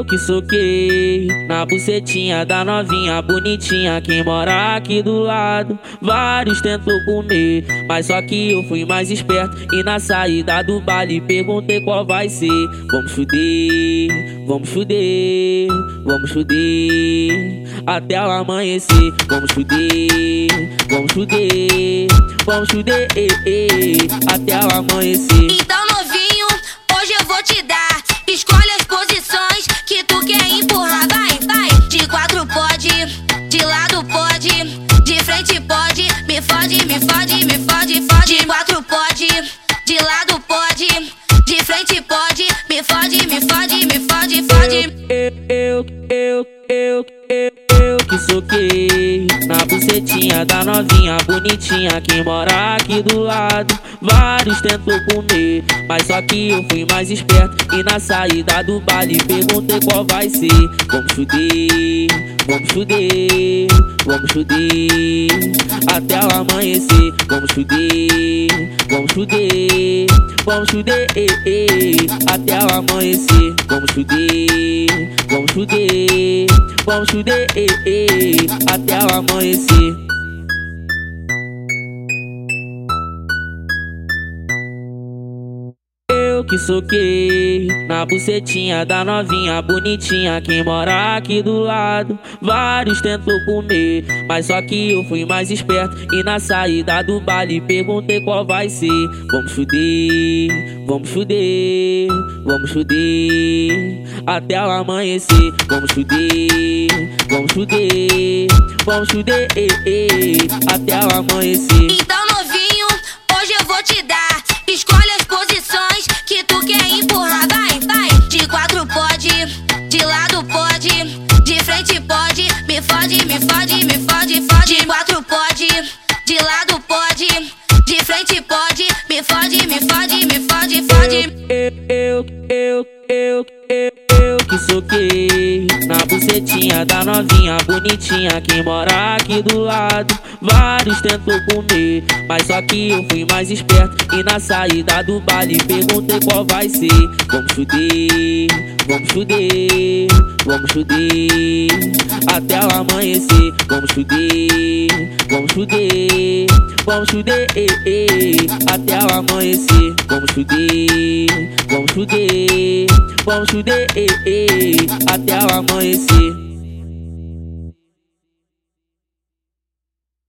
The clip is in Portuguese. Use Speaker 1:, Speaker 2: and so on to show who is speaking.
Speaker 1: Eu que soquei na bucetinha da novinha bonitinha que mora aqui do lado. Vários tentou comer, mas só que eu fui mais esperto. E na saída do baile perguntei qual vai ser. Vamos fuder, vamos fuder, vamos fuder até o amanhecer. Vamos fuder, vamos fuder, vamos fuder até o amanhecer.
Speaker 2: Fode.
Speaker 1: Eu, eu, eu, eu, eu que soquei na bucetinha da novinha bonitinha que mora aqui do lado. Vários tentou comer, mas só que eu fui mais esperto. E na saída do baile perguntei qual vai ser. Vamos fuder, vamos fuder, vamos fuder até o amanhecer. Vamos fuder, vamos fuder, vamos fuder até o amanhecer. Vamos fuder, vamos fuder, vamos fuder até o amanhecer. Eu que soquei na bucetinha da novinha bonitinha que mora aqui do lado. Vários tentou comer, mas só que eu fui mais esperto. E na saída do baile perguntei qual vai ser. Vamos fuder, vamos fuder, vamos fuder até o amanhecer. Vamos fuder, vamos fuder, vamos fuder até o amanhecer.
Speaker 2: Pode, de frente pode. Me fode, me fode, me fode, fode. De quatro pode, de lado pode, de frente pode. Me fode, me fode, me fode, fode.
Speaker 1: Eu, eu, eu, que soquei na bucetinha da novinha bonitinha que mora aqui do lado. Vários tentou comer, mas só que eu fui mais esperto. E na saída do baile perguntei qual vai ser. Vamos fuder, vamos fuder, vamos fuder até o amanhecer. Vamos fuder, vamos fuder, vamos fuder até o amanhecer. Vamos fuder, vamos fuder, vamos fuder até o amanhecer.